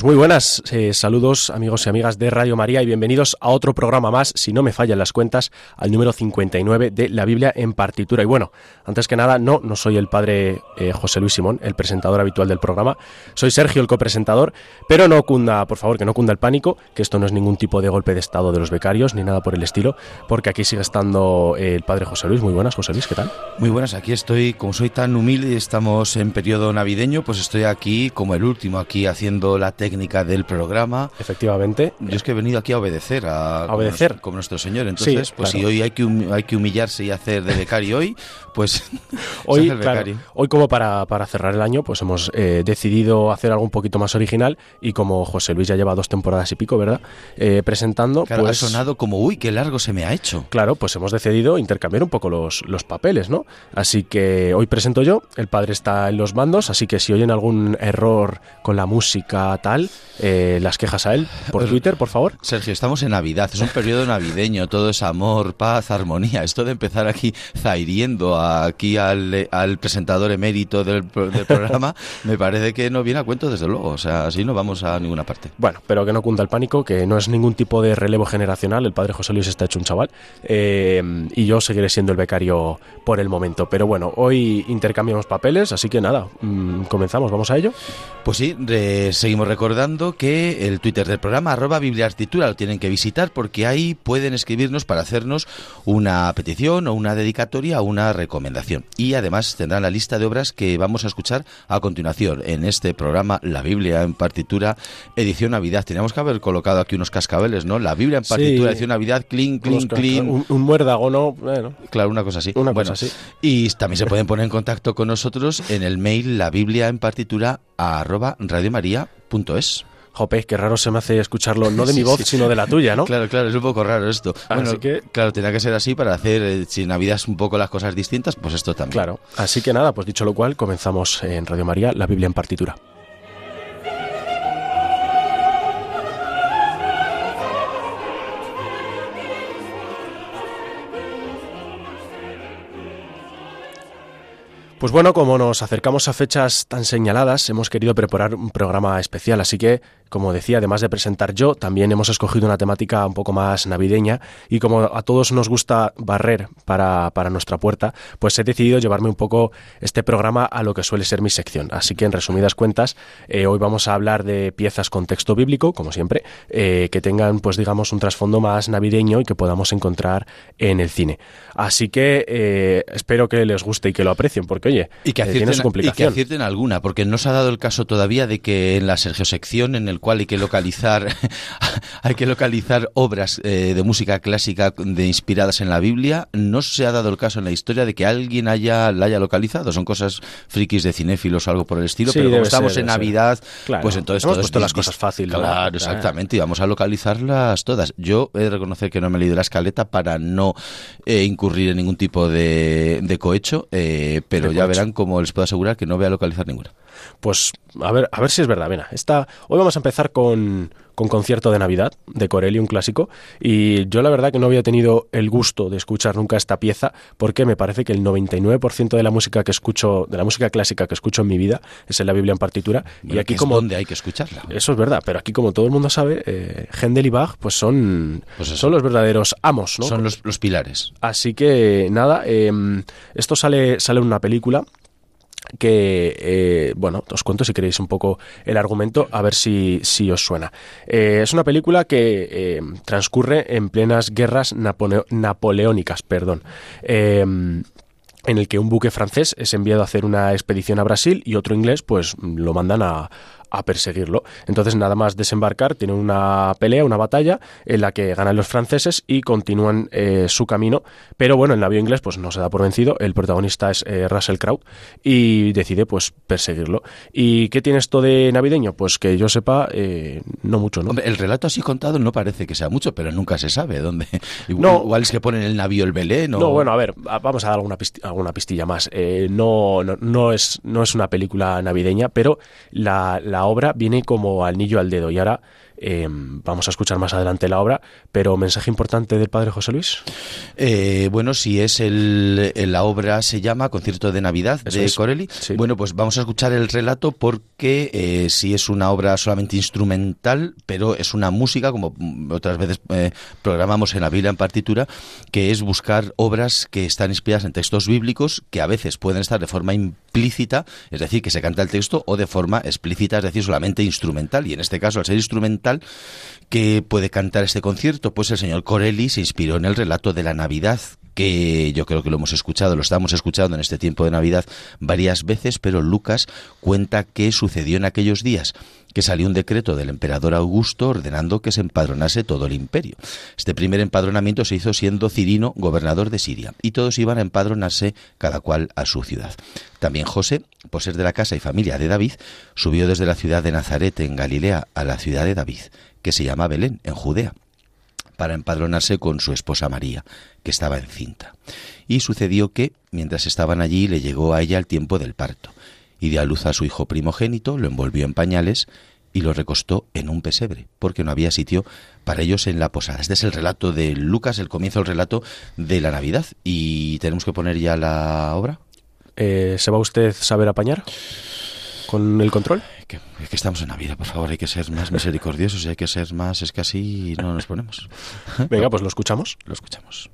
Pues muy buenas, eh, saludos amigos y amigas de Radio María y bienvenidos a otro programa más, si no me fallan las cuentas, al número 59 de la Biblia en partitura. Y bueno, antes que nada, no, no soy el padre eh, José Luis Simón, el presentador habitual del programa, soy Sergio el copresentador, pero no cunda, por favor, que no cunda el pánico, que esto no es ningún tipo de golpe de estado de los becarios ni nada por el estilo, porque aquí sigue estando eh, el padre José Luis. Muy buenas, José Luis, ¿qué tal? Muy buenas, aquí estoy, como soy tan humilde y estamos en periodo navideño, pues estoy aquí como el último, aquí haciendo la técnica del programa. Efectivamente. Yo es que he venido aquí a obedecer, a, ¿A obedecer. Como, nuestro Señor. Entonces, Sí, pues claro. si hoy hay que, hay que humillarse y hacer de becario hoy, pues Hoy, se hace el claro, becario. hoy como para, para cerrar el año, pues hemos eh, decidido hacer algo un poquito más original y como José Luis ya lleva dos temporadas y pico, ¿verdad? Eh, presentando, Claro, pues... ha sonado como, uy, qué largo se me ha hecho. Claro, pues hemos decidido intercambiar un poco los, los papeles, ¿no? Así que hoy presento yo, el padre está en los mandos, así que si oyen algún error con la música tal, eh, las quejas a él por Twitter, por favor. Sergio, estamos en Navidad, es un periodo navideño, todo es amor, paz, armonía. Esto de empezar aquí zairiendo aquí al, al presentador emérito del, pro- del programa, me parece que no viene a cuento, desde luego. O sea, así no vamos a ninguna parte. Bueno, pero que no cunda el pánico, que no es ningún tipo de relevo generacional. El padre José Luis está hecho un chaval eh, y yo seguiré siendo el becario por el momento. Pero bueno, hoy intercambiamos papeles, así que nada, mm, comenzamos, vamos a ello. Pues sí, seguimos recordando que el Twitter del programa, arroba Bibliartitura, lo tienen que visitar porque ahí pueden escribirnos para hacernos una petición o una dedicatoria o una recomendación. Y además tendrán la lista de obras que vamos a escuchar a continuación en este programa, La Biblia en partitura, edición Navidad. Teníamos que haber colocado aquí unos cascabeles, ¿no? La Biblia en Sí. partitura, edición Navidad, clean, clean, ca- clean. Un, un muérdago, ¿no? Bueno, Claro, una cosa así. Una Bueno, cosa así. Y también se pueden poner en contacto con nosotros en el mail la Biblia en partitura arroba radiomaria.es. jope, qué raro se me hace escucharlo, no de mi voz, sí. sino de la tuya, ¿no? Claro, claro, es un poco raro esto. Así que- claro, tenía que ser así para hacer, eh, si es un poco las cosas distintas, pues esto también. Claro. Así que nada, pues dicho lo cual, comenzamos en Radio María, la Biblia en partitura. Pues bueno, como nos acercamos a fechas tan señaladas, hemos querido preparar un programa especial, así que, como decía, además de presentar yo, también hemos escogido una temática un poco más navideña y como a todos nos gusta barrer para, para nuestra puerta, pues he decidido llevarme un poco este programa a lo que suele ser mi sección. Así que, en resumidas cuentas, eh, hoy vamos a hablar de piezas con texto bíblico, como siempre, eh, que tengan, pues digamos, un trasfondo más navideño y que podamos encontrar en el cine. Así que eh, espero que les guste y que lo aprecien, porque oye, Y que, tiene y que acierten alguna, porque no se ha dado el caso todavía de que en la Sergio sección en el cual hay que localizar hay que localizar obras eh, de música clásica de inspiradas en la Biblia, no se ha dado el caso en la historia de que alguien haya la haya localizado. Son cosas frikis de cinéfilos o algo por el estilo, Sí, pero como estamos ser, en. Navidad, Claro. pues entonces Hemos todo las cosas fácil, ¿no? Claro, exactamente, y vamos a localizarlas todas. Yo he de reconocer que no me he leído la escaleta para no eh, incurrir en ningún tipo de, de cohecho, eh, pero De ya cohecho. verán como les puedo asegurar que no voy a localizar ninguna. Pues a ver, a ver si es verdad. Mira, esta, hoy vamos a empezar con, con concierto de Navidad de Corelli, un clásico. Y yo la verdad que no había tenido el gusto de escuchar nunca esta pieza porque me parece que el 99% de la música que escucho, de la música clásica que escucho en mi vida es en la Biblia en partitura. y aquí como donde hay que escucharla. eso es verdad, pero aquí como todo el mundo sabe, eh, Händel y Bach pues son, Pues son los verdaderos amos, ¿no? Son los, los pilares. Así que nada, eh, esto sale, sale en una película que, eh, bueno, os cuento si queréis un poco el argumento, a ver si, si os suena. Eh, es una película que eh, transcurre en plenas guerras napoleónicas, perdón. Eh, en el que un buque francés es enviado a hacer una expedición a Brasil y otro inglés pues lo mandan a, a perseguirlo. Entonces, nada más desembarcar, tienen una pelea, una batalla en la que ganan los franceses y continúan eh, su camino. Pero bueno, el navío inglés pues no se da por vencido. El protagonista es eh, Russell Crowe y decide pues perseguirlo. ¿Y qué tiene esto de navideño? Pues que yo sepa, eh, no mucho, ¿no? el relato así contado no parece que sea mucho, pero nunca se sabe dónde. Igual, es que ponen el navío el Belén. No, bueno, a ver, vamos a dar alguna, alguna pistilla más. no, no, no, es, no es una película navideña, pero la, la obra viene como anillo al dedo. Y ahora eh, vamos a escuchar más adelante la obra, pero mensaje importante del padre José Luis. Eh, bueno, si es el, la obra se llama Concierto de Navidad de Corelli. Bueno, pues vamos a escuchar el relato porque eh, si es una obra solamente instrumental, pero es una música, como otras veces programamos en la Biblia en partitura, que es buscar obras que están inspiradas en textos bíblicos que a veces pueden estar de forma implícita, es decir, que se canta el texto, o de forma explícita, es decir, solamente instrumental. Y en este caso, al ser instrumental, que puede cantar este concierto? Pues el señor Corelli se inspiró en el relato de la Navidad, que yo creo que lo hemos escuchado, lo estamos escuchando en este tiempo de Navidad varias veces, pero Lucas cuenta qué sucedió en aquellos días que salió un decreto del emperador Augusto ordenando que se empadronase todo el imperio. Este primer empadronamiento se hizo siendo Cirino gobernador de Siria y todos iban a empadronarse cada cual a su ciudad. También José, por ser de la casa y familia de David, subió desde la ciudad de Nazaret en Galilea a la ciudad de David, que se llama Belén, en Judea para empadronarse con su esposa María, que estaba encinta. Y sucedió que, mientras estaban allí, le llegó a ella el tiempo del parto, y dio a luz a su hijo primogénito, lo envolvió en pañales y lo recostó en un pesebre, porque no había sitio para ellos en la posada. Este es el relato de Lucas, el comienzo del relato de la Navidad. ¿Y tenemos que poner ya la obra? Eh, ¿Se va usted a saber apañar? con el control? Que, que estamos en Navidad, por favor, hay que ser más misericordiosos y hay que ser más, es que así no nos ponemos. Venga, pues lo escuchamos. Lo escuchamos.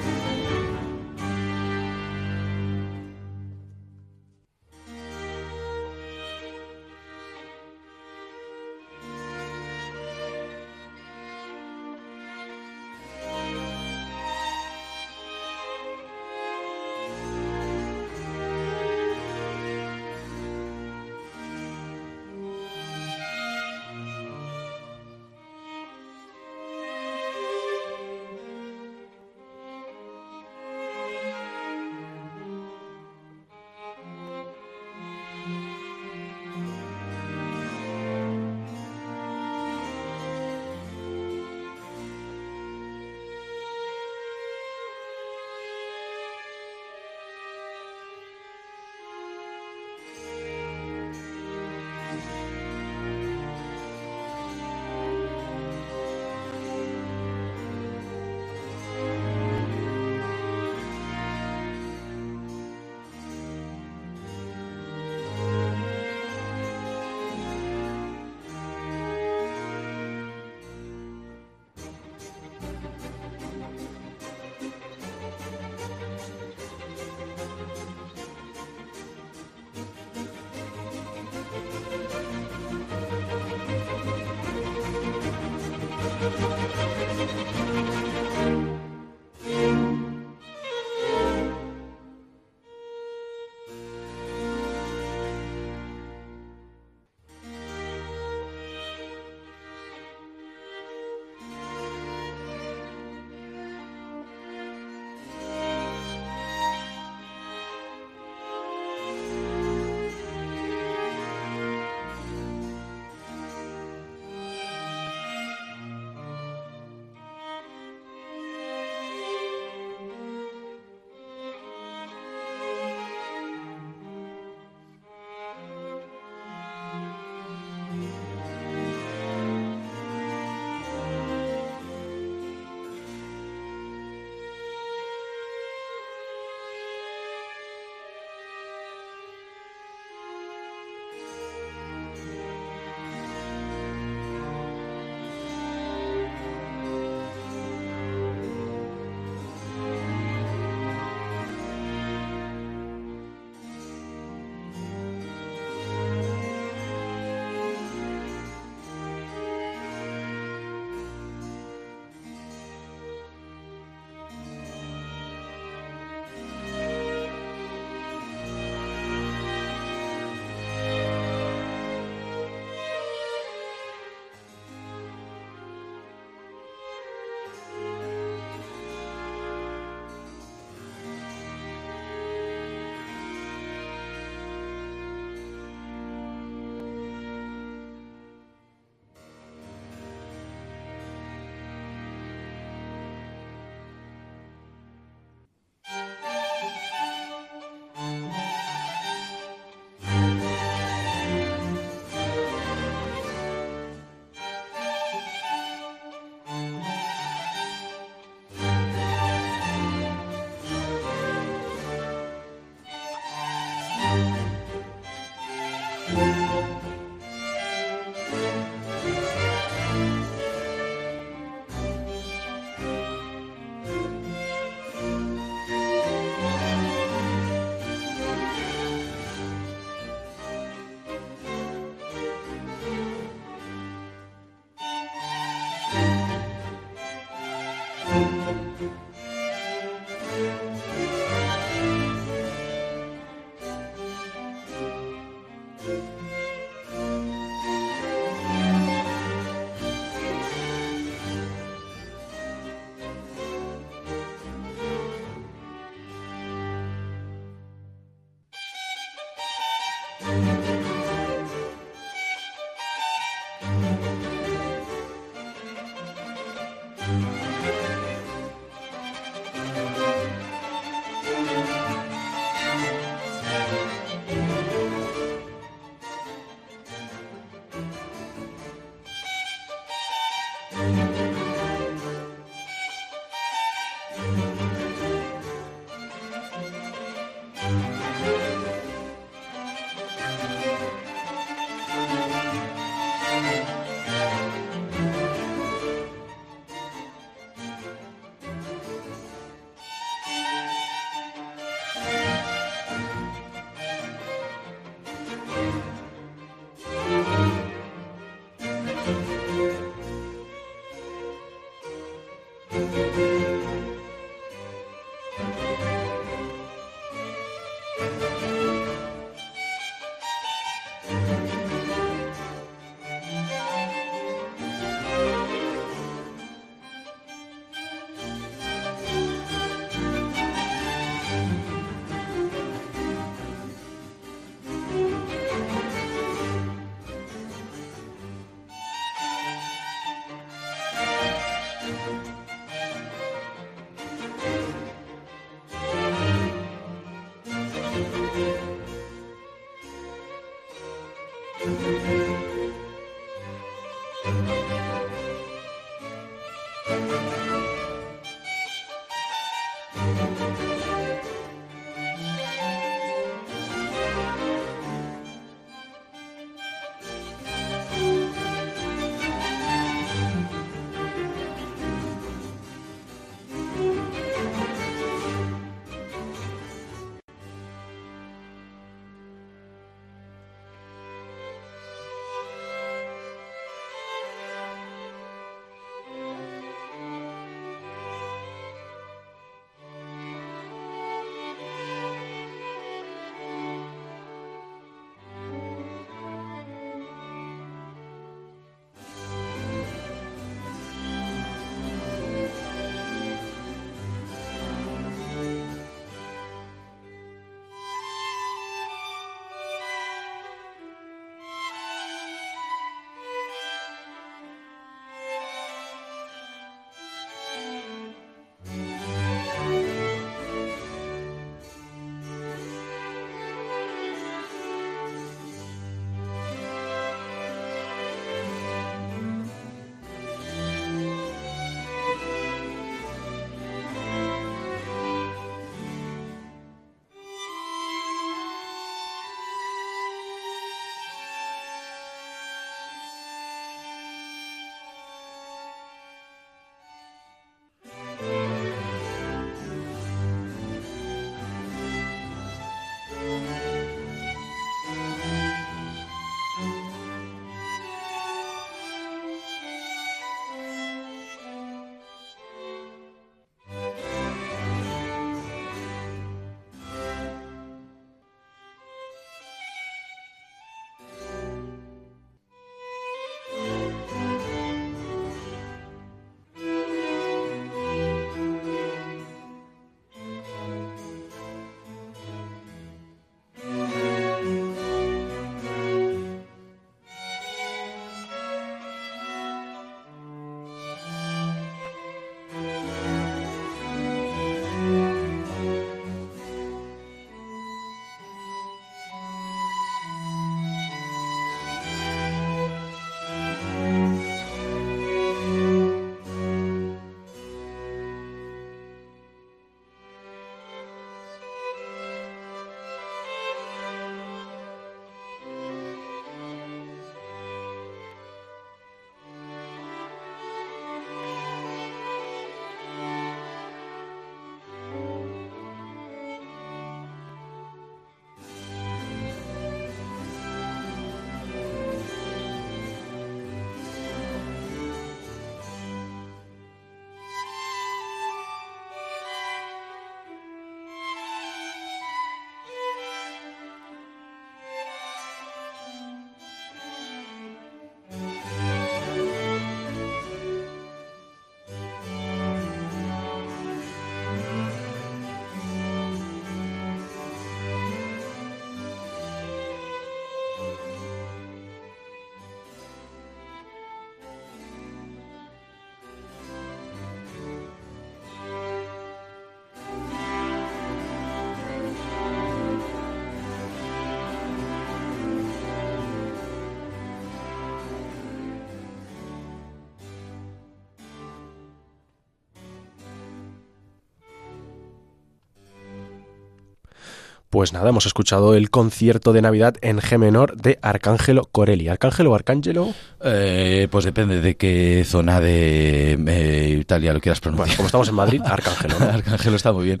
Pues nada, hemos escuchado el concierto de Navidad en G menor de Arcángelo Corelli. ¿Arcángelo o Arcángelo? Eh, pues depende de qué zona de eh, Italia lo quieras pronunciar. Bueno, como estamos en Madrid, Arcángelo. ¿no? Arcángelo está muy bien.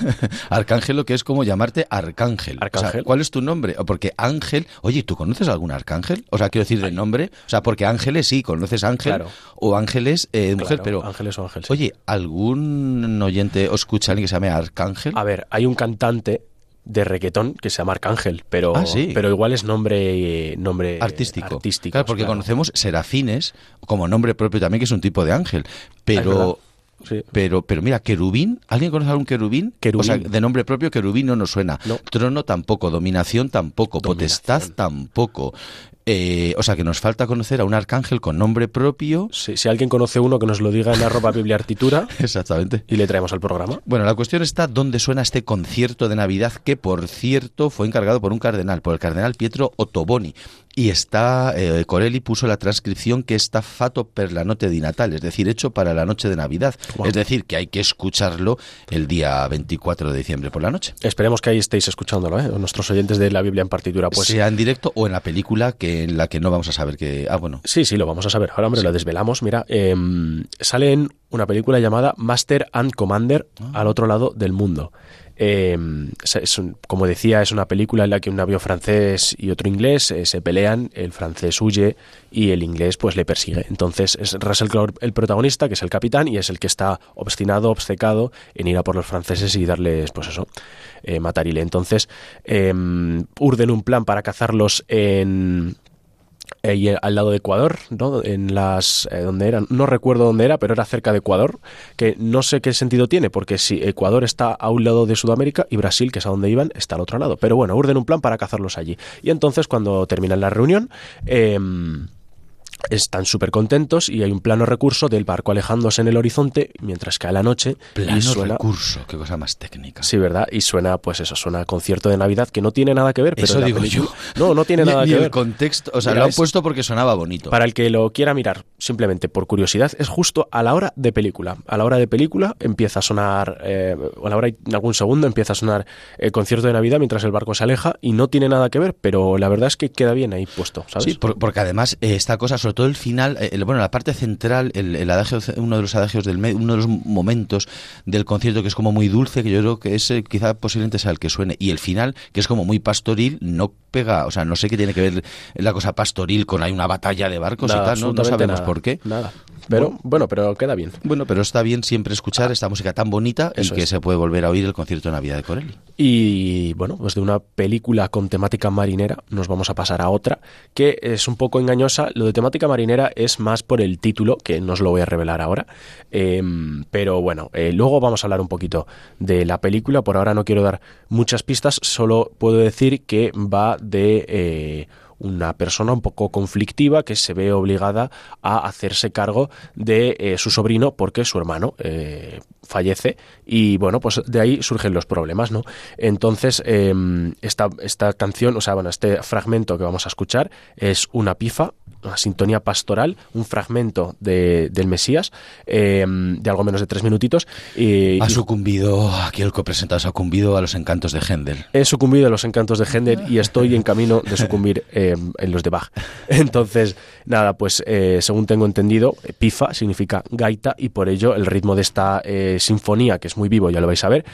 Arcángelo, que es como llamarte Arcángel. Arcángel. O sea, ¿Cuál es tu nombre? Porque Ángel. Oye, ¿tú conoces algún Arcángel? O sea, quiero decir de nombre. O sea, porque Ángeles sí, conoces Ángel Claro. o Ángeles eh, mujer, Claro, pero. Ángeles o Ángel. sí. Oye, ¿algún oyente o escucha a alguien que se llame Arcángel? A ver, hay un cantante de reggaetón que se llama Arcángel, pero, Ah, sí. pero igual es nombre, nombre artístico. artístico, Claro, porque claro. conocemos serafines como nombre propio también, que es un tipo de ángel. Pero. Sí. Pero, pero mira, querubín, ¿alguien conoce algún querubín? Querubín. O sea, de nombre propio querubín no nos suena. No. Trono tampoco, dominación tampoco, potestad Dominación. tampoco. Eh, o sea, que nos falta conocer a un arcángel con nombre propio. Sí, si alguien conoce uno que nos lo diga en arroba bibliartitura Exactamente. y le traemos al programa. Bueno, la cuestión está dónde suena este concierto de Navidad que, por cierto, fue encargado por un cardenal, por el cardenal Pietro Ottoboni. Y está, eh, Corelli puso la transcripción que está fato per la noche di Natal, es decir, hecho para la noche de Navidad. Es decir, que hay que escucharlo el día 24 de diciembre por la noche. Esperemos que ahí estéis escuchándolo, ¿eh? nuestros oyentes de la Biblia en partitura. Pues sea en directo o en la película que en la que no vamos a saber que... Ah, bueno. Sí, sí, lo vamos a saber. Ahora, hombre, lo desvelamos. Mira, eh, sale en una película llamada Master and Commander al otro lado del mundo. Eh, como decía, es una película en la que un navío francés y otro inglés eh, se pelean, el francés huye y el inglés pues le persigue. Entonces es Russell Crowe el protagonista, que es el capitán, y es el que está obstinado, obcecado en ir a por los franceses y darles, pues eso, eh, matarile. Entonces eh, urden un plan para cazarlos en eh, y al lado de Ecuador, ¿no? En las eh, donde eran, no recuerdo dónde era, pero era cerca de Ecuador, que no sé qué sentido tiene, porque si Ecuador está a un lado de Sudamérica y Brasil, que es a donde iban, está al otro lado. Pero bueno, urden un plan para cazarlos allí. Y entonces cuando terminan la reunión, em, están súper contentos y hay un plano recurso del barco alejándose en el horizonte mientras cae la noche Plano y suena recurso, qué cosa más técnica. Sí, ¿verdad? Y suena, pues eso, suena a concierto de Navidad que no tiene nada que ver. Pero Eso digo película- yo. No, no tiene Ni- nada ni que el ver. contexto, o sea, Mira, lo han es- puesto porque sonaba bonito. Para el que lo quiera mirar, simplemente por curiosidad, es justo a la hora de película. A la hora de película empieza a sonar, eh, o a la hora y en algún segundo empieza a sonar el concierto de Navidad mientras el barco se aleja y no tiene nada que ver, pero la verdad es que queda bien ahí puesto, ¿sabes? Sí, por- porque además eh, esta cosa, sobre todo el final, eh, el- bueno, la parte central, el, el adagio, uno de los adagios del medio, uno de los momentos del concierto que es como muy dulce, que yo creo que ese quizá posiblemente sea el que suene, y el final, que es como muy pastoril, no pega, o sea, no sé qué tiene que ver la cosa pastoril con hay una batalla de barcos Nada, y tal, no, sabemos nada, por qué. Nada. Pero bueno, pero queda bien. Bueno, pero está bien siempre escuchar esta música tan bonita y que es. se puede volver a oír el concierto de Navidad de Corelli. Y bueno, pues de una película con temática marinera nos vamos a pasar a otra que es un poco engañosa. Lo de temática marinera es más por el título, que no os lo voy a revelar ahora. Em, pero bueno, eh, luego vamos a hablar un poquito de la película. Por ahora no quiero dar muchas pistas, solo puedo decir que va de... eh, una persona un poco conflictiva que se ve obligada a hacerse cargo de eh, su sobrino porque su hermano eh, fallece y bueno pues de ahí surgen los problemas no entonces eh, esta, esta canción o sea bueno este fragmento que vamos a escuchar es una pifa una sintonía pastoral, un fragmento de, del Mesías, eh, de algo menos de tres minutitos. Y, Ha sucumbido, aquí el copresentado ha sucumbido a los encantos de Händel. He sucumbido a los encantos de Händel y estoy en camino de sucumbir eh, en los de Bach. Entonces, nada, pues eh, según tengo entendido, pifa significa gaita y por ello el ritmo de esta sinfonía, que es muy vivo, ya lo vais a ver,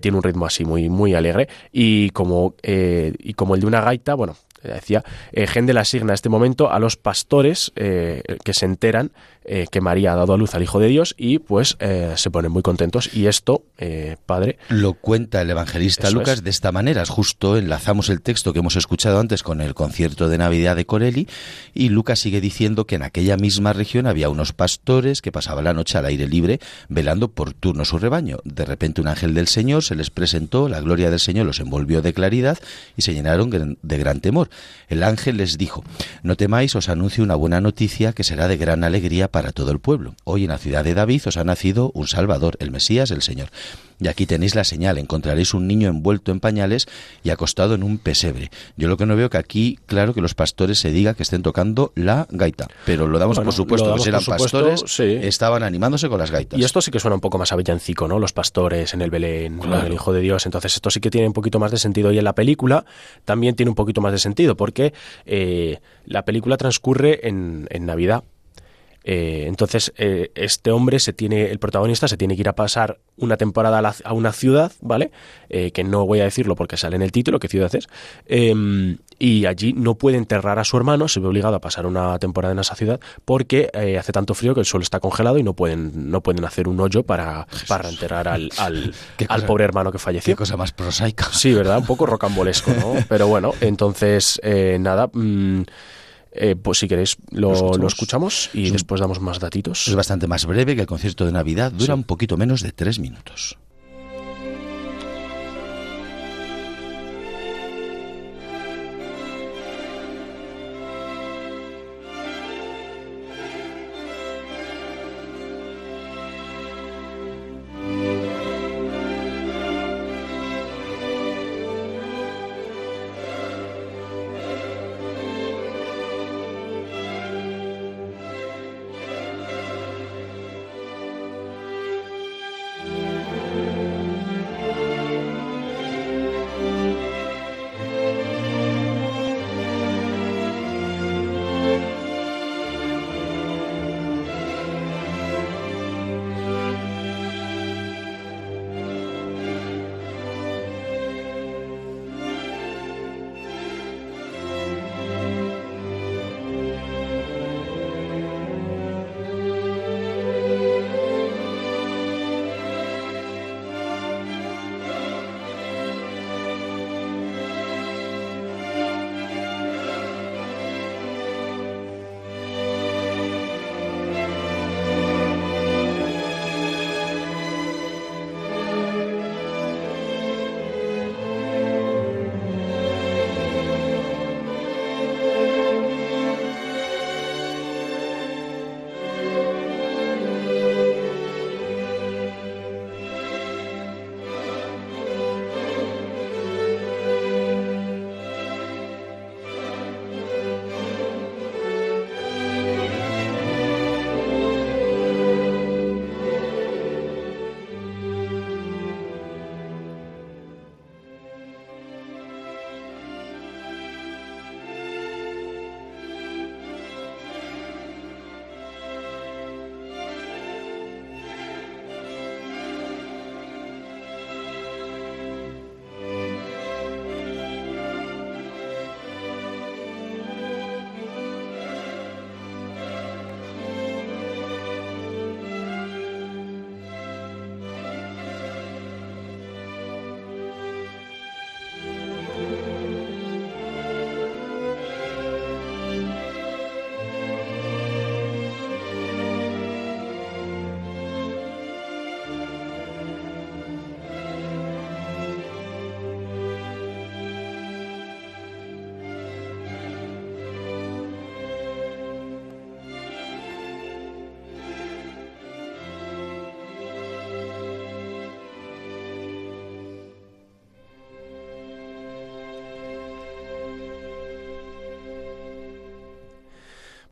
tiene un ritmo así muy, muy alegre y como, y como el de una gaita, bueno, decía, eh, Händel asigna este momento a los pastores eh, que se enteran eh, que María ha dado a luz al Hijo de Dios y pues eh, se ponen muy contentos y esto, eh, padre, Lo cuenta el evangelista Lucas es. de esta manera. Justo enlazamos el texto que hemos escuchado antes con el concierto de Navidad de Corelli y Lucas sigue diciendo que en aquella misma región había unos pastores que pasaban la noche al aire libre velando por turno su rebaño. De repente un ángel del Señor se les presentó, la gloria del Señor los envolvió de claridad y se llenaron de gran temor. El ángel les dijo, no temáis, os anuncio una buena noticia que será de gran alegría para todo el pueblo. Hoy en la ciudad de David os ha nacido un Salvador, el Mesías, el Señor. Y aquí tenéis la señal, encontraréis un niño envuelto en pañales y acostado en un pesebre. Yo lo que no veo que aquí, claro, que los pastores se diga que estén tocando la gaita, pero lo damos por supuesto, que eran pastores, estaban animándose con las gaitas. Y esto sí que suena un poco más a villancico, ¿no? Los pastores en el Belén, el Hijo de Dios. Entonces esto sí que tiene un poquito más de sentido. Y en la película también tiene un poquito más de sentido, porque eh, la película transcurre en, en Navidad eh, entonces, eh, este hombre se tiene, el protagonista se tiene que ir a pasar una temporada a, una ciudad, ¿vale? Eh, que no voy a decirlo porque sale en el título, qué ciudad es. Em, y allí no puede enterrar a su hermano, se ve obligado a pasar una temporada en esa ciudad porque hace tanto frío que el suelo está congelado y no pueden, no pueden hacer un hoyo para, para enterrar al, al, pobre hermano que falleció. Qué cosa más prosaica. Sí, ¿verdad? Un poco rocambolesco, ¿no? Pero bueno, entonces, nada. Mm, eh, pues si queréis lo, escuchamos, y después damos más datitos. Es bastante más breve que el concierto de Navidad, dura un poquito menos de tres minutos.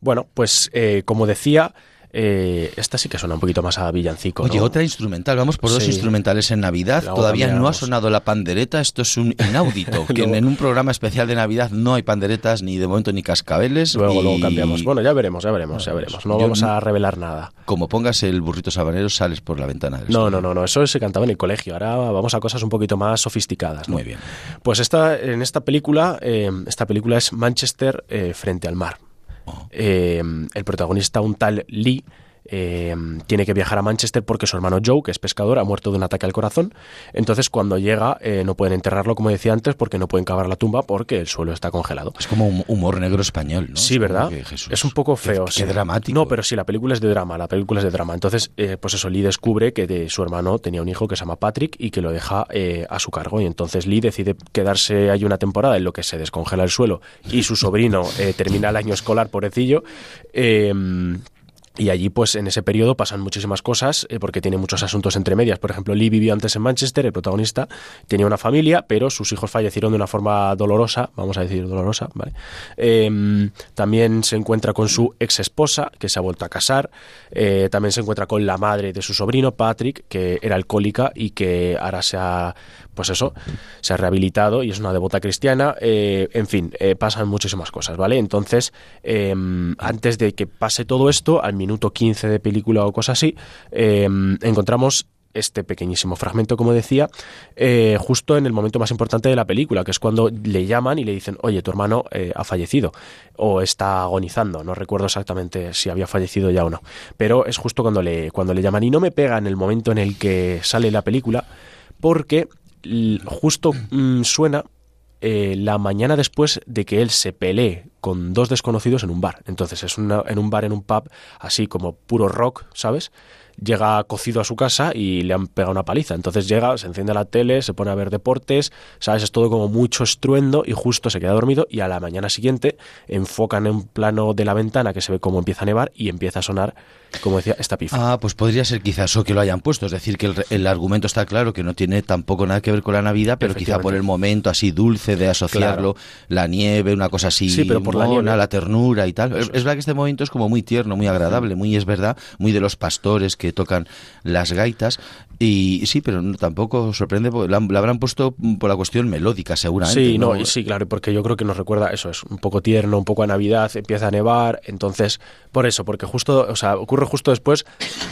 Bueno, pues eh, como decía, eh, esta sí que suena un poquito más a villancico. Oye, otra instrumental. Vamos por dos instrumentales en Navidad. Todavía no ha sonado la pandereta. Esto es un inaudito. que en un programa especial de Navidad no hay panderetas ni de momento ni cascabeles. Luego, luego cambiamos. Bueno, ya veremos, ya veremos, ya veremos. No vamos a revelar nada. Como pongas el burrito sabanero, sales por la ventana. Del no, no, no, no. Eso se cantaba en el colegio. Ahora vamos a cosas un poquito más sofisticadas. Muy bien. Pues esta, en esta película, eh, esta película es Manchester eh, frente al mar. Eh, el protagonista, un tal Lee, eh, tiene que viajar a Manchester porque su hermano Joe, que es pescador, ha muerto de un ataque al corazón. Entonces, cuando llega, eh, no pueden enterrarlo, como decía antes, porque no pueden cavar la tumba porque el suelo está congelado. Es como un humor negro español, ¿no? Sí, ¿verdad? es un poco feo. Qué, dramático. No, pero sí, la película es de drama, la película es de drama. Entonces, pues eso, Lee descubre que de su hermano tenía un hijo que se llama Patrick y que lo deja a su cargo. Y entonces Lee decide quedarse ahí una temporada en lo que se descongela el suelo y su sobrino termina el año escolar, pobrecillo. Y allí, pues en ese periodo pasan muchísimas cosas eh, porque tiene muchos asuntos entre medias. Por ejemplo, Lee vivió antes en Manchester, el protagonista, tenía una familia, pero sus hijos fallecieron de una forma dolorosa, vamos a decir dolorosa, ¿vale? Em, también se encuentra con su ex esposa, que se ha vuelto a casar. Eh, también se encuentra con la madre de su sobrino, Patrick, que era alcohólica y que ahora se ha, pues eso, se ha rehabilitado y es una devota cristiana. Eh, en fin, pasan muchísimas cosas, ¿vale? Entonces, em, antes de que pase todo esto, al minuto 15 de película o cosa así, em, encontramos este pequeñísimo fragmento, como decía, eh, justo en el momento más importante de la película, que es cuando le llaman y le dicen, oye, tu hermano eh, ha fallecido o está agonizando. No recuerdo exactamente si había fallecido ya o no, pero es justo cuando le, cuando le llaman y no me pega en el momento en el que sale la película, porque justo mm, suena eh, la mañana después de que él se pelee con dos desconocidos en un bar. Entonces es en un bar, en un pub, así como puro rock, ¿sabes? Llega cocido a su casa y le han pegado una paliza. Entonces llega, se enciende la tele, se pone a ver deportes, ¿sabes? Es todo como mucho estruendo y justo se queda dormido y a la mañana siguiente enfocan en un plano de la ventana que se ve cómo empieza a nevar y empieza a sonar como decía, esta pifa. Ah, pues podría ser quizás eso que lo hayan puesto, es decir, que el, argumento está claro, que no tiene tampoco nada que ver con la Navidad, pero quizá por el momento así dulce de asociarlo, la nieve, una cosa así, sí, pero por la, la, ternura y tal. Es, verdad que este momento es como muy tierno, muy agradable, muy es verdad, muy de los pastores que tocan las gaitas, y sí, pero tampoco sorprende, la, la, habrán puesto por la cuestión melódica, seguramente. Sí, no, sí, claro, porque yo creo que nos recuerda eso, es un poco tierno, un poco a Navidad, empieza a nevar, entonces, por eso, porque justo, o sea, ocurre justo después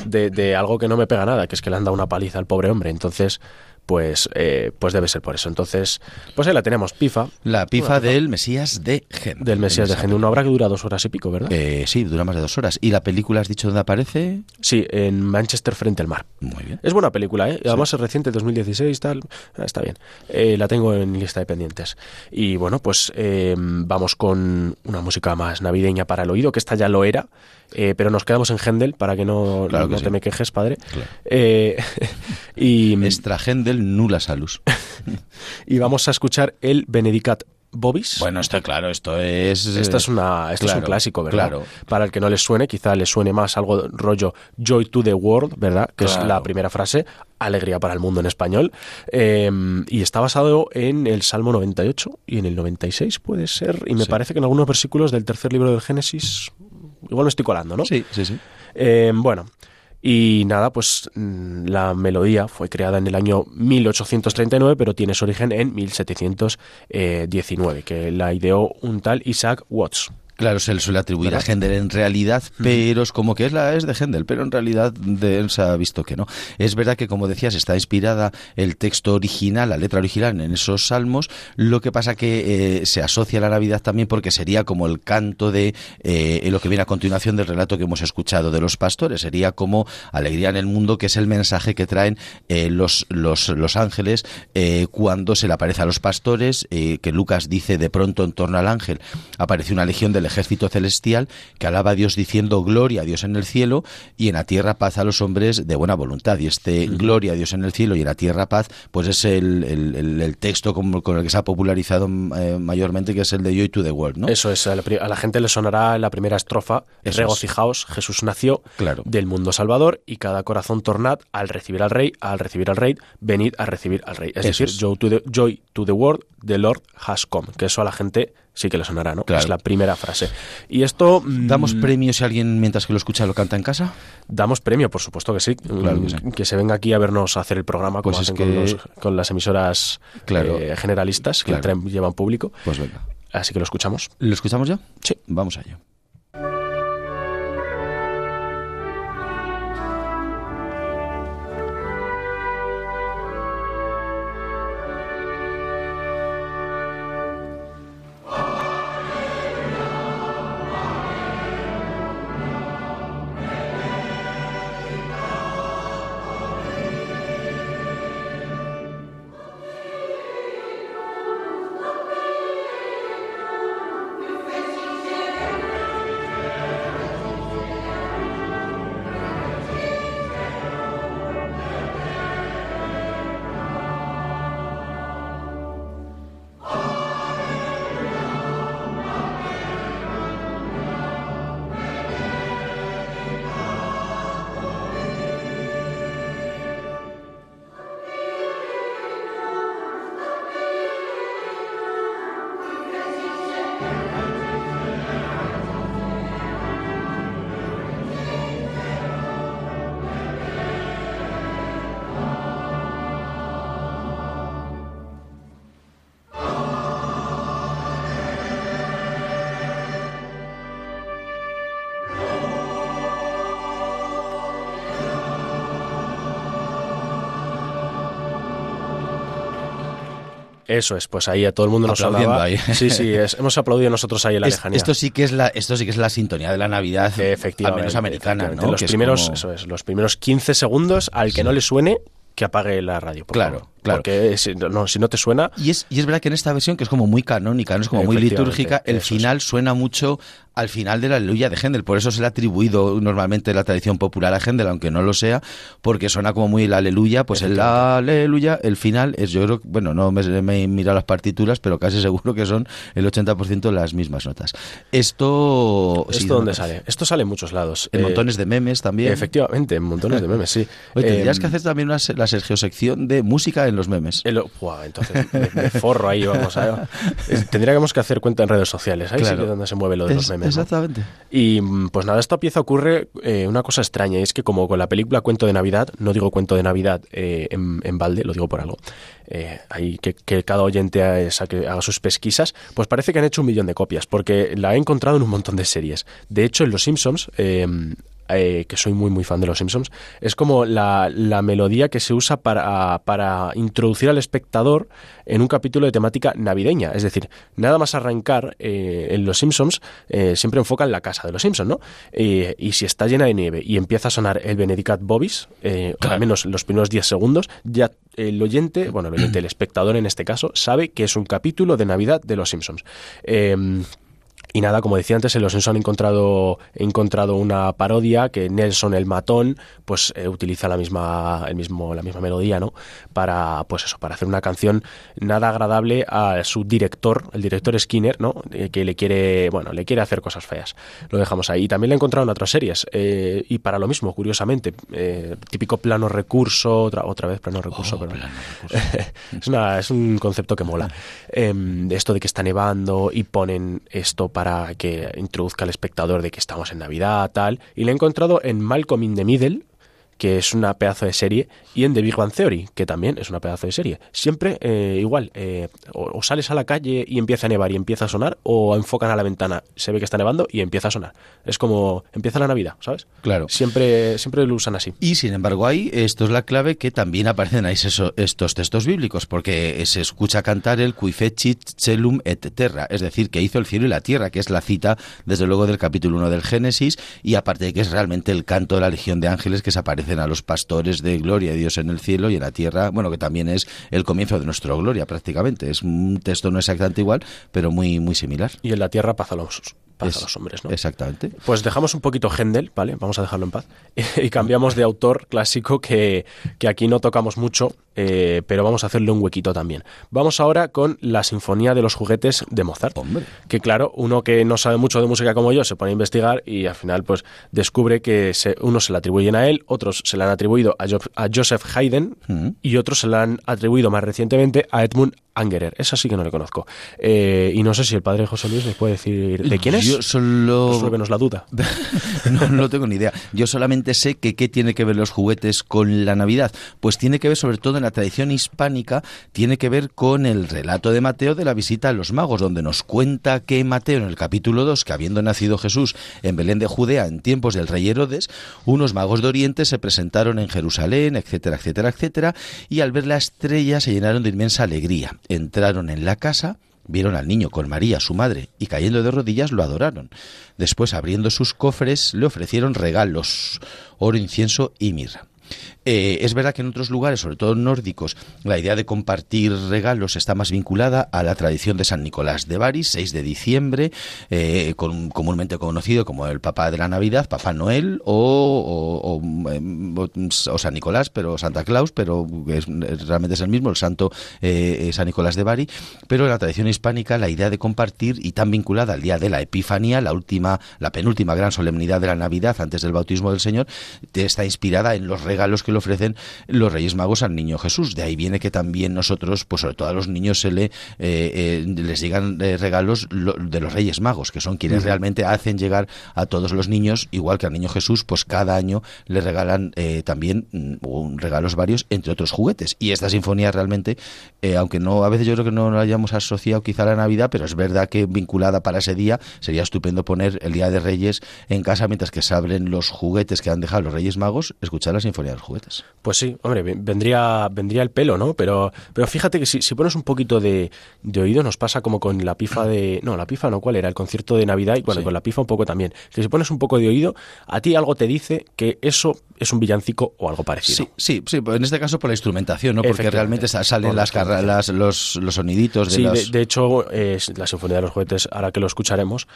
de, de algo que no me pega nada, que es que le han dado una paliza al pobre hombre, entonces pues, eh, pues debe ser por eso. Entonces, pues ahí la tenemos, Pifa. La Pifa del Mesías de Gen. Del Mesías de Gen. Una obra que dura dos horas y pico, ¿verdad? Eh, sí, dura más de dos horas. ¿Y la película has dicho dónde aparece? Sí, en Manchester frente al mar. Muy bien. Es buena película, ¿eh? Además es reciente, 2016, tal. Ah, está bien. Eh, la tengo en lista de pendientes. Y bueno, pues vamos con una música más navideña para el oído, que esta ya lo era. Eh, pero nos quedamos en Händel para que no, te me quejes, padre. Eh, y Extra Händel, nula salus. y vamos a escuchar el Benedicat Bobis. Bueno, está claro, esto es. Esto es, una, esto es un clásico, ¿verdad? Claro. Para el que no les suene, quizá les suene más algo rollo Joy to the World, ¿verdad? Que es la primera frase, alegría para el mundo en español. Em, y está basado en el Salmo 98 y en el 96, puede ser. Y me parece que en algunos versículos del tercer libro del Génesis Igual me estoy colando, ¿no? Sí, sí, sí. Eh, bueno, y nada, pues mm, la melodía fue creada en el año 1839, pero tiene su origen en 1719, que la ideó un tal Isaac Watts. Claro, se le suele atribuir a Händel en realidad, pero es como que es la es de Händel, pero en realidad de él se ha visto que no. Es verdad que, como decías, está inspirada el texto original, la letra original en esos salmos, lo que pasa que eh, se asocia a la Navidad también porque sería como el canto de eh, lo que viene a continuación del relato que hemos escuchado de los pastores, sería como alegría en el mundo, que es el mensaje que traen eh, los, los, los ángeles cuando se le aparece a los pastores, que Lucas dice de pronto en torno al ángel, aparece una legión del ejército celestial que alaba a Dios diciendo gloria a Dios en el cielo y en la tierra paz a los hombres de buena voluntad. Y este gloria a Dios en el cielo y en la tierra paz, pues es el, el, texto con, el que se ha popularizado eh, mayormente, que es el de Joy to the World. ¿no? Eso es, a la, gente le sonará la primera estrofa, regocijaos, Jesús nació claro. del mundo salvador y cada corazón tornad al recibir al rey, al recibir al rey, venid a recibir al rey. Es decir, Joy, to the, joy to the world, the Lord has come, que eso a la gente sí que le sonará, ¿no? Es la primera frase. Y esto... Mm, ¿Damos premio si alguien mientras que lo escucha lo canta en casa? Damos premio, por supuesto que sí. Mm, que, se venga aquí a vernos hacer el programa como pues hacen con, las emisoras eh, generalistas que llevan público. Pues venga. Así que lo escuchamos. ¿Lo escuchamos ya? Sí. Vamos a ello. Eso es, pues ahí a todo el mundo nos sonaba. Ahí. Sí, sí, hemos aplaudido nosotros ahí en la lejanía. Esto sí que es la, esto sí que es la sintonía de la Navidad, efectivamente, al menos americana, ¿no? Los primeros, eso es, los primeros 15 segundos al que no le suene que apague la radio. claro, claro. Porque si no, si no te suena. Y es, y es verdad que en esta versión, que es como muy canónica, ¿no? es como muy litúrgica, el final suena mucho al final de la aleluya de Händel. Por eso se le ha atribuido normalmente la tradición popular a Händel, aunque no lo sea, porque suena como muy la aleluya. Pues el aleluya, el final es, yo creo, bueno, no me, me he mirado las partituras, pero casi seguro que son el 80% las mismas notas. Esto. ¿Esto dónde sale? Esto sale en muchos lados. En montones de memes también. Efectivamente, en montones de memes, sí. Oye, tendrías que hacer también una, la Sergio sección de música en los memes. entonces, me, forro ahí, vamos a Tendríamos que hacer cuenta en redes sociales. Ahí sí que es donde se mueve lo de los memes. Exactamente. Y mm, pues nada, esta pieza ocurre eh, una cosa extraña, y es que como con la película Cuento de Navidad, no digo Cuento de Navidad eh, en, balde, lo digo por algo, eh, ahí que, cada oyente haga sus pesquisas, pues parece que han hecho un millón de copias, porque la he encontrado en un montón de series. De hecho, en Los Simpsons eh, que soy muy muy fan de los Simpsons, es como la, melodía que se usa para, para, introducir al espectador en un capítulo de temática navideña. Es decir, nada más arrancar eh, en los Simpsons, eh, siempre enfocan la casa de los Simpsons, ¿no? y si está llena de nieve y empieza a sonar el Benedicat Bobis, al menos los primeros 10 segundos, ya el oyente, bueno, el oyente, el espectador en este caso, sabe que es un capítulo de Navidad de los Simpsons. Y nada, como decía antes, en Los Simpson han encontrado, encontrado una parodia que Nelson el matón pues eh, utiliza la misma, el mismo, la misma melodía, ¿no? Para, pues eso, para hacer una canción nada agradable a su director, el director Skinner, ¿no? Eh, que le quiere, bueno, le quiere hacer cosas feas. Lo dejamos ahí. Y también lo he encontrado en otras series. Eh, y para lo mismo, curiosamente. típico plano recurso, otra, otra vez plano recurso, oh, pero es, una, es un concepto que mola. Em, esto de que está nevando y ponen esto para para que introduzca al espectador de que estamos en Navidad, tal. Y le he encontrado en Malcolm in the Middle, que es una pedazo de serie, y en The Big Bang Theory, que también es una pedazo de serie. Siempre eh, igual, eh, o, sales a la calle y empieza a nevar y empieza a sonar, o enfocan a la ventana, se ve que está nevando y empieza a sonar. Es como empieza la Navidad, ¿sabes? Claro. Siempre, siempre lo usan así. Y sin embargo, ahí, esto es la clave que también aparecen ahí estos textos bíblicos, porque se escucha cantar el Cuifechit Celum et Terra, es decir, que hizo el cielo y la tierra, que es la cita, desde luego, del capítulo 1 del Génesis, y aparte de que es realmente el canto de la legión de ángeles que se aparece a los pastores de gloria de Dios en el cielo y en la tierra, bueno, que también es el comienzo de nuestra gloria prácticamente. Es un texto no exactamente igual, pero muy, muy similar. Y en la tierra paz a los, los hombres, ¿no? Exactamente. Pues dejamos un poquito Händel, ¿vale? Vamos a dejarlo en paz. y cambiamos de autor clásico que, que aquí no tocamos mucho, eh, pero vamos a hacerle un huequito también. Vamos ahora con la Sinfonía de los Juguetes de Mozart. Hombre. Que claro, uno que no sabe mucho de música como yo se pone a investigar y al final pues descubre que se, unos se le atribuyen a él, otros se le han atribuido a, a Joseph Haydn mm. y otros se le han atribuido más recientemente a Edmund Angerer. Esa sí que no le conozco. Eh, y no sé si el padre José Luis me puede decir de quién es. Yo solo... Resuélvenos la duda. no, no tengo ni idea. Yo solamente sé que qué tiene que ver los juguetes con la Navidad. Pues tiene que ver sobre todo en la tradición hispánica, tiene que ver con el relato de Mateo de la visita a los magos, donde nos cuenta que Mateo en el capítulo 2, que habiendo nacido Jesús en Belén de Judea en tiempos del rey Herodes, unos magos de Oriente se presentaron en Jerusalén, etcétera, etcétera, etcétera, y al ver la estrella se llenaron de inmensa alegría entraron en la casa, vieron al niño con María, su madre, y cayendo de rodillas lo adoraron. Después, abriendo sus cofres, le ofrecieron regalos, oro, incienso y mirra. Eh, es verdad que en otros lugares, sobre todo nórdicos, la idea de compartir regalos está más vinculada a la tradición de San Nicolás de Bari, 6 de diciembre, eh, comúnmente conocido como el Papá de la Navidad, Papá Noel o, San Nicolás, pero Santa Claus, pero realmente es el mismo, el Santo eh, San Nicolás de Bari. Pero en la tradición hispánica, la idea de compartir y tan vinculada al día de la Epifanía, la última, la penúltima gran solemnidad de la Navidad antes del bautismo del Señor, está inspirada en los regalos que le ofrecen los Reyes Magos al niño Jesús. De ahí viene que también nosotros, pues sobre todo a los niños, se le, eh, eh, les llegan eh, regalos de los Reyes Magos, que son quienes realmente hacen llegar a todos los niños, igual que al niño Jesús, pues cada año le regalan también mm, regalos varios, entre otros juguetes. Y esta sinfonía realmente, aunque no a veces yo creo que no la hayamos asociado quizá a la Navidad, pero es verdad que vinculada para ese día sería estupendo poner el Día de Reyes en casa mientras que se abren los juguetes que han dejado los Reyes Magos, escuchar la sinfonía Sinfonía de los Juguetes. Pues sí, hombre, vendría, vendría el pelo, ¿no? Pero, pero fíjate que si, si pones un poquito de, de, oído, nos pasa como con la pifa de. No, la pifa no, ¿cuál era? El concierto de Navidad y bueno, con la pifa un poco también. Que si pones un poco de oído, a ti algo te dice que eso es un villancico o algo parecido. Sí, sí, sí en este caso por la instrumentación, ¿no? Porque realmente salen las, las, los, los soniditos de Sí, las... de, hecho, es la Sinfonía de los Juguetes, ahora que lo escucharemos,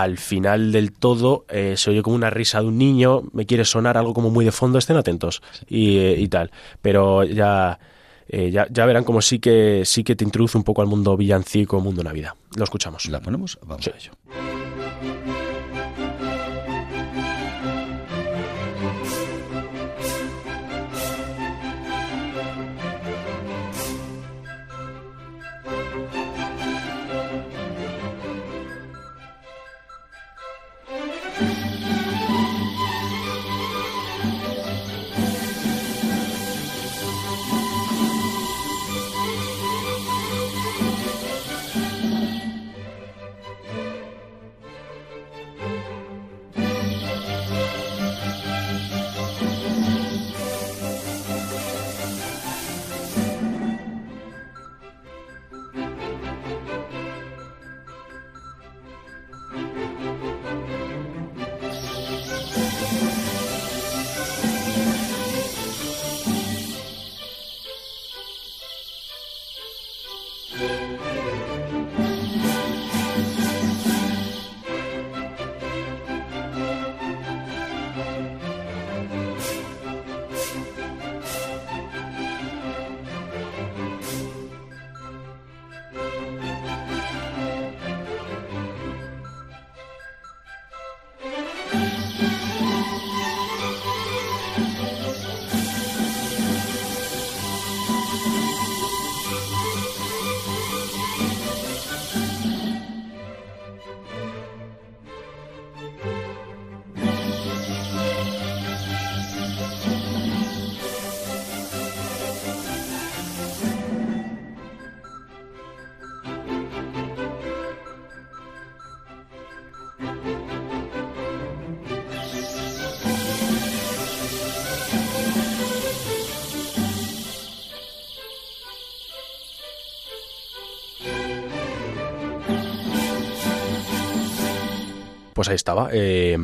al final del todo eh, se oye como una risa de un niño, me quiere sonar algo como muy de fondo, estén atentos y, eh, y tal. Pero ya, eh, ya, ya, verán como sí que, sí que te introduce un poco al mundo villancico, mundo Navidad. Lo escuchamos. ¿La ponemos? Vamos sí. a ello. Pues ahí estaba. Eh,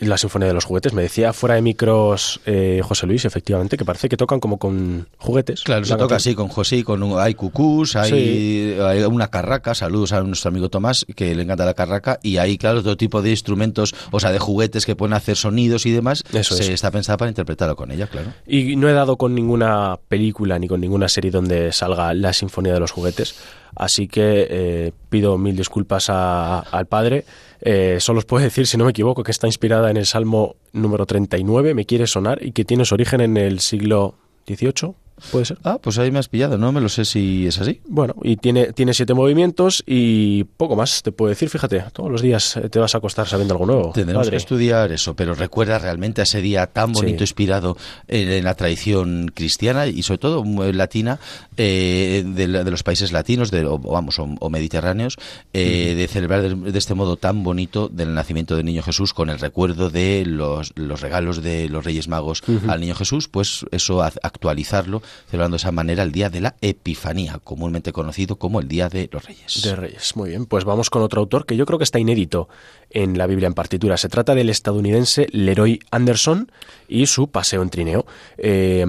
la Sinfonía de los Juguetes. Me decía fuera de micros eh, José Luis, efectivamente, que parece que tocan como con juguetes. Claro, se toca así con José, con un, hay cucús, hay, sí. hay, una carraca. Saludos a nuestro amigo Tomás, que le encanta la carraca. Y hay, claro, todo tipo de instrumentos, o sea, de juguetes que pueden hacer sonidos y demás. Eso se es. está pensada para interpretarlo con ella, claro. Y no he dado con ninguna película ni con ninguna serie donde salga la Sinfonía de los Juguetes. Así que eh, pido mil disculpas a, al padre. Eh, solo os puedo decir, si no me equivoco, que está inspirada en el Salmo número 39, me quiere sonar, y que tiene su origen en el siglo XVIII. ¿Puede ser? Ah, pues ahí me has pillado, no me lo sé si es así. Bueno, y tiene, tiene siete movimientos y poco más te puedo decir. Fíjate, todos los días te vas a acostar sabiendo algo nuevo. Tendremos padre. que estudiar eso, pero recuerda realmente a ese día tan bonito, Sí. inspirado en, en la tradición cristiana y sobre todo eh, latina eh, de, de los países latinos, de, o, vamos, o, o mediterráneos, eh, de celebrar de, de este modo tan bonito del nacimiento del niño Jesús con el recuerdo de los, los regalos de los Reyes Magos al niño Jesús, pues eso actualizarlo, celebrando de esa manera el día de la Epifanía, comúnmente conocido como el Día de los Reyes. De Reyes, muy bien. Pues vamos con otro autor que yo creo que está inédito en la Biblia en partitura. Se trata del estadounidense Leroy Anderson y su paseo en trineo. Eh,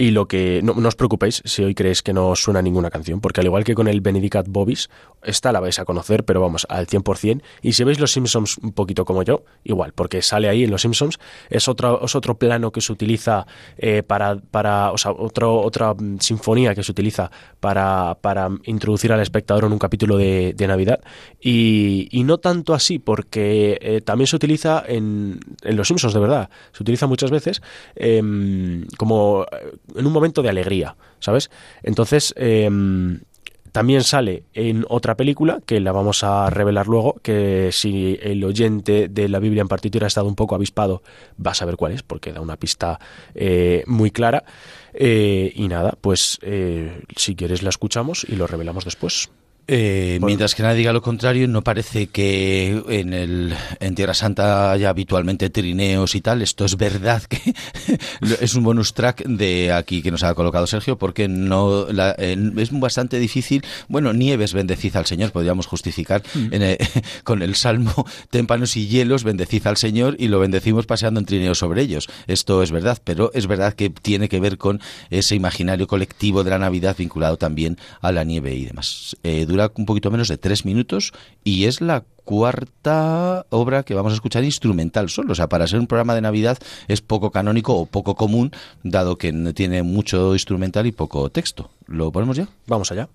y lo que. No, os preocupéis si hoy creéis que no suena ninguna canción, porque al igual que con el Benedicat Bobis, esta la vais a conocer, pero vamos, al 100%. Y si veis los Simpsons un poquito como yo, igual, porque sale ahí en los Simpsons, es otro, es otro plano que se utiliza eh, para, para. O sea, otro, otra mm, sinfonía que se utiliza para, para introducir al espectador en un capítulo de, de Navidad. Y, y no tanto así, porque eh, también se utiliza en, en los Simpsons, de verdad. Se utiliza muchas veces em, como eh, en un momento de alegría, ¿sabes? Entonces. em, también sale en otra película, que la vamos a revelar luego, que si el oyente de la Biblia en partitura ha estado un poco avispado, va a saber cuál es, porque da una pista eh, muy clara. Eh, y nada, pues eh, si quieres la escuchamos y lo revelamos después. Eh, mientras que nadie diga lo contrario, no parece que en, el, en Tierra Santa haya habitualmente trineos y tal. Esto es verdad que es un bonus track de aquí que nos ha colocado Sergio, porque no es bastante difícil. Bueno, nieves bendecid al Señor, podríamos justificar mm. con el salmo témpanos y hielos, bendecid al Señor y lo bendecimos paseando en trineos sobre ellos. Esto es verdad, pero es verdad que tiene que ver con ese imaginario colectivo de la Navidad vinculado también a la nieve y demás. Un poquito menos de tres minutos y es la cuarta obra que vamos a escuchar instrumental solo. O sea, para ser un programa de Navidad es poco canónico o poco común, dado que tiene mucho instrumental y poco texto. ¿Lo ponemos ya? Vamos allá.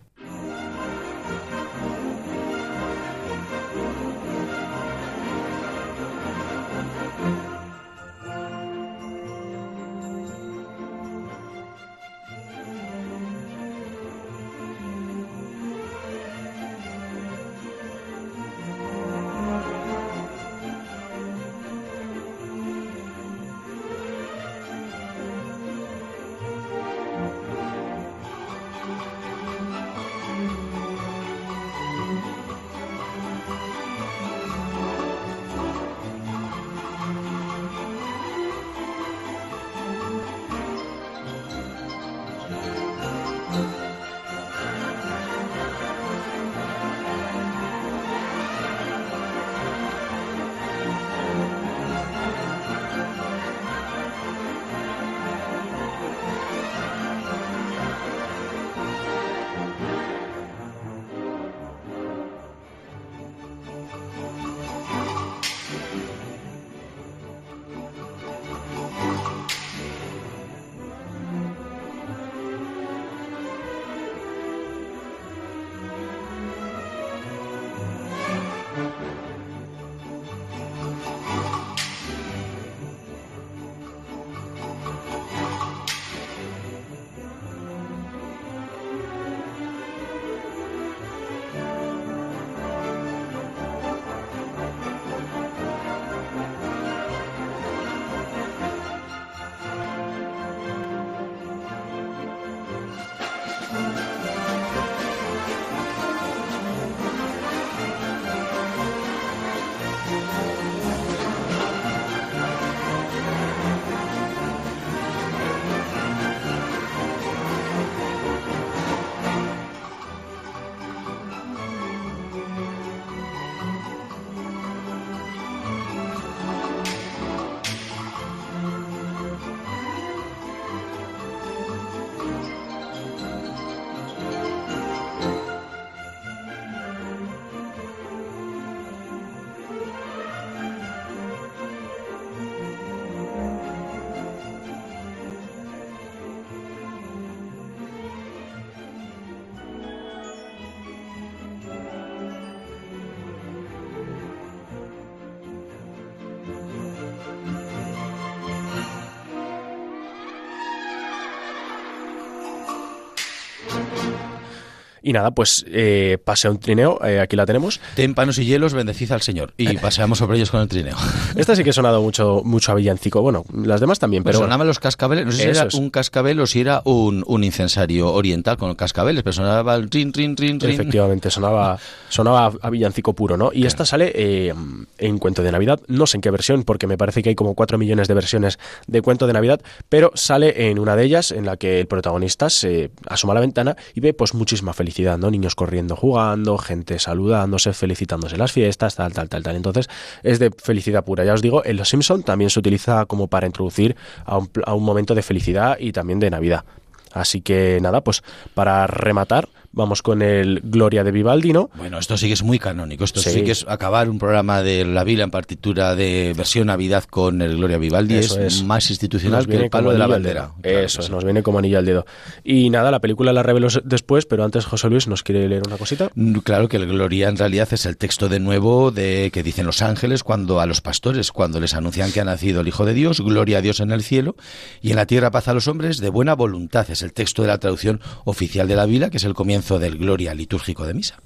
Y nada, pues eh, pasea un trineo, eh, aquí la tenemos. Témpanos y hielos, bendecid al Señor. Y paseamos sobre ellos con el trineo. Esta sí que ha sonado mucho, mucho a villancico. Bueno, las demás también, pues pero... sonaban los cascabeles, no sé si era un cascabel o si era un, un, incensario oriental con cascabeles, pero sonaba el rin, rin, rin, rin. Efectivamente, sonaba, sonaba a villancico puro, ¿no? Y esta sale eh, en Cuento de Navidad, no sé en qué versión, porque me parece que hay como cuatro millones de versiones de Cuento de Navidad, pero sale en una de ellas en la que el protagonista se asoma a la ventana y ve pues muchísima felicidad Niños corriendo, jugando, gente saludándose, felicitándose en las fiestas, tal, tal, tal, tal. Entonces es de felicidad pura. Ya os digo, en Los Simpson también se utiliza como para introducir a un, a un momento de felicidad y también de Navidad. Así que nada, pues para rematar, vamos con el Gloria de Vivaldi, ¿no? Bueno, esto sí que es muy canónico. Esto sí, que es acabar un programa de la Biblia en partitura de versión Navidad con el Gloria Vivaldi. es, más institucional que el palo de la bandera. Eso, nos viene como anillo al dedo. Y nada, la película la reveló después, pero antes José Luis nos quiere leer una cosita. Mm, claro que el Gloria en realidad es el texto de nuevo de que dicen los ángeles cuando a los pastores, cuando les anuncian que ha nacido el Hijo de Dios, gloria a Dios en el cielo y en la tierra paz a los hombres de buena voluntad. Es el texto de la traducción oficial de la Biblia, que es el comienzo del Gloria litúrgico de misa.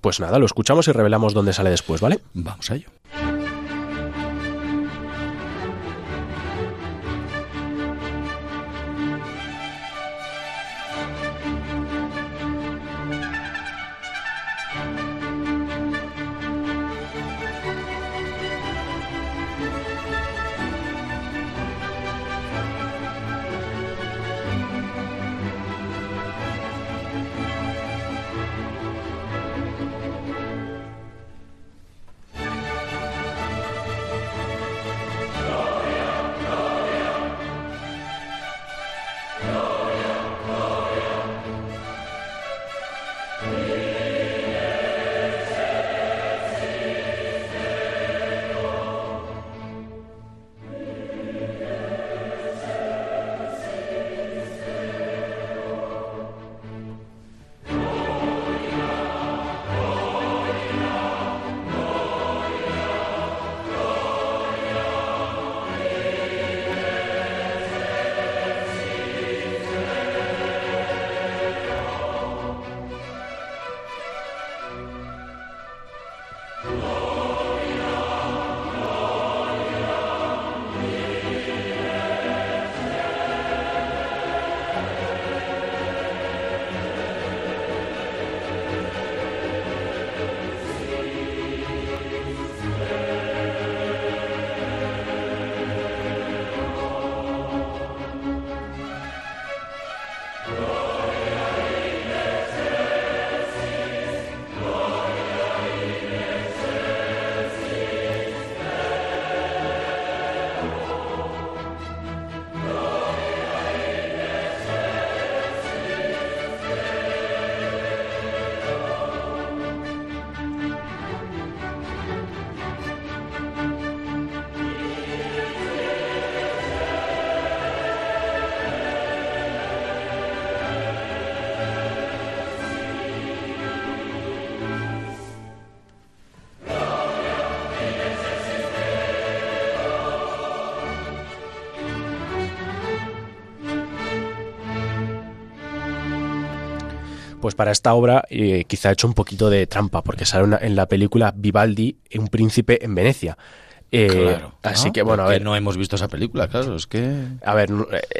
Pues nada, lo escuchamos y revelamos dónde sale después, ¿vale? Vamos a ello. Pues para esta obra eh, quizá ha hecho un poquito de trampa, porque sale en la película Vivaldi, un príncipe en Venecia. Eh, claro, así que bueno, a ver, no hemos visto esa película, claro, es que a ver,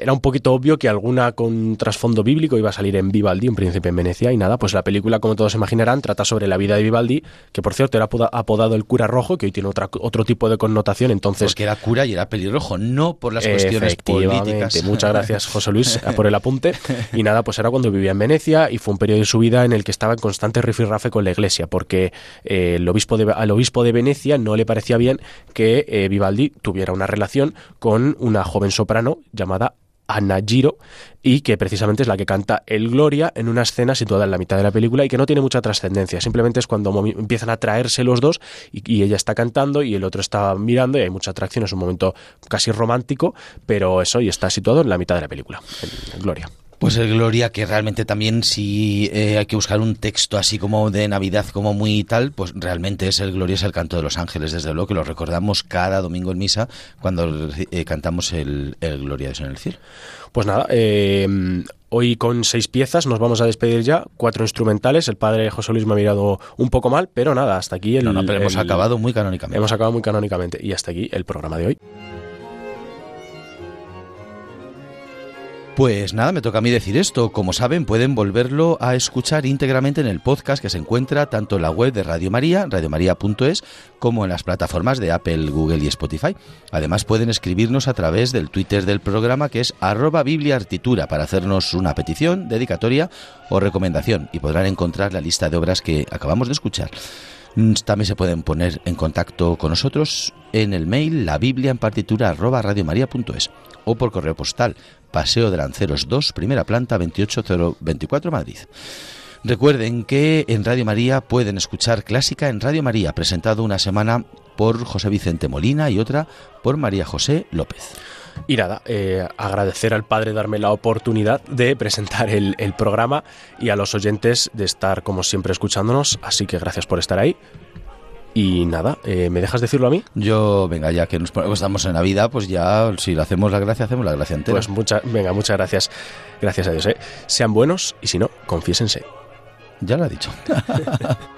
era un poquito obvio que alguna con trasfondo bíblico iba a salir en Vivaldi, un príncipe en Venecia y nada, pues la película como todos imaginarán trata sobre la vida de Vivaldi, que por cierto era apodado el cura rojo, que hoy tiene otra, otro tipo de connotación, entonces porque era cura y era pelirrojo, no por las cuestiones políticas. Muchas gracias, José Luis, por el apunte. Y nada, pues era cuando vivía en Venecia y fue un periodo de su vida en el que estaba en constante rifirrafe con la iglesia, porque eh, el obispo de, al obispo de Venecia no le parecía bien que eh, Vivaldi tuviera una relación con una joven soprano llamada Anna Giro y que precisamente es la que canta el Gloria en una escena situada en la mitad de la película y que no tiene mucha trascendencia. Simplemente es cuando empiezan a traerse los dos y, ella está cantando y el otro está mirando y hay mucha atracción. Es un momento casi romántico, pero eso y está situado en la mitad de la película, en Gloria. Pues el Gloria, que realmente también si eh, hay que buscar un texto así como de Navidad, como muy tal, pues realmente es el Gloria, es el canto de los ángeles, desde luego que lo recordamos cada domingo en misa cuando eh, cantamos el, Gloria de en el cielo. Pues nada, eh, hoy con seis piezas nos vamos a despedir ya, cuatro instrumentales, el padre José Luis me ha mirado un poco mal, pero nada, hasta aquí el... No, no, pero hemos acabado muy canónicamente. Hemos acabado muy canónicamente y hasta aquí el programa de hoy. Pues nada, me toca a mí decir esto. Como saben, pueden volverlo a escuchar íntegramente en el podcast que se encuentra tanto en la web de Radio María, radiomaria.es, como en las plataformas de Apple, Google y Spotify. Además, pueden escribirnos a través del Twitter del programa que es arroba bibliaartitura para hacernos una petición, dedicatoria o recomendación y podrán encontrar la lista de obras que acabamos de escuchar. Mm, también se pueden poner en contacto con nosotros en el mail la biblia en partitura arroba radiomaria.es o por correo postal Paseo de Lanceros 2, primera planta 28024 Madrid. Recuerden que en Radio María pueden escuchar Clásica en Radio María, presentado una semana por José Vicente Molina y otra por María José López. Y nada, eh, agradecer al padre darme la oportunidad de presentar el, el programa y a los oyentes de estar como siempre escuchándonos, así que gracias por estar ahí. Y nada, eh, ¿me dejas decirlo a mí? Yo, venga, ya que nos estamos en Navidad, pues ya, si le hacemos la gracia, hacemos la gracia entera. Pues mucha, venga, muchas gracias. Gracias a Dios, ¿eh? Sean buenos y si no, confiésense. Ya lo ha dicho.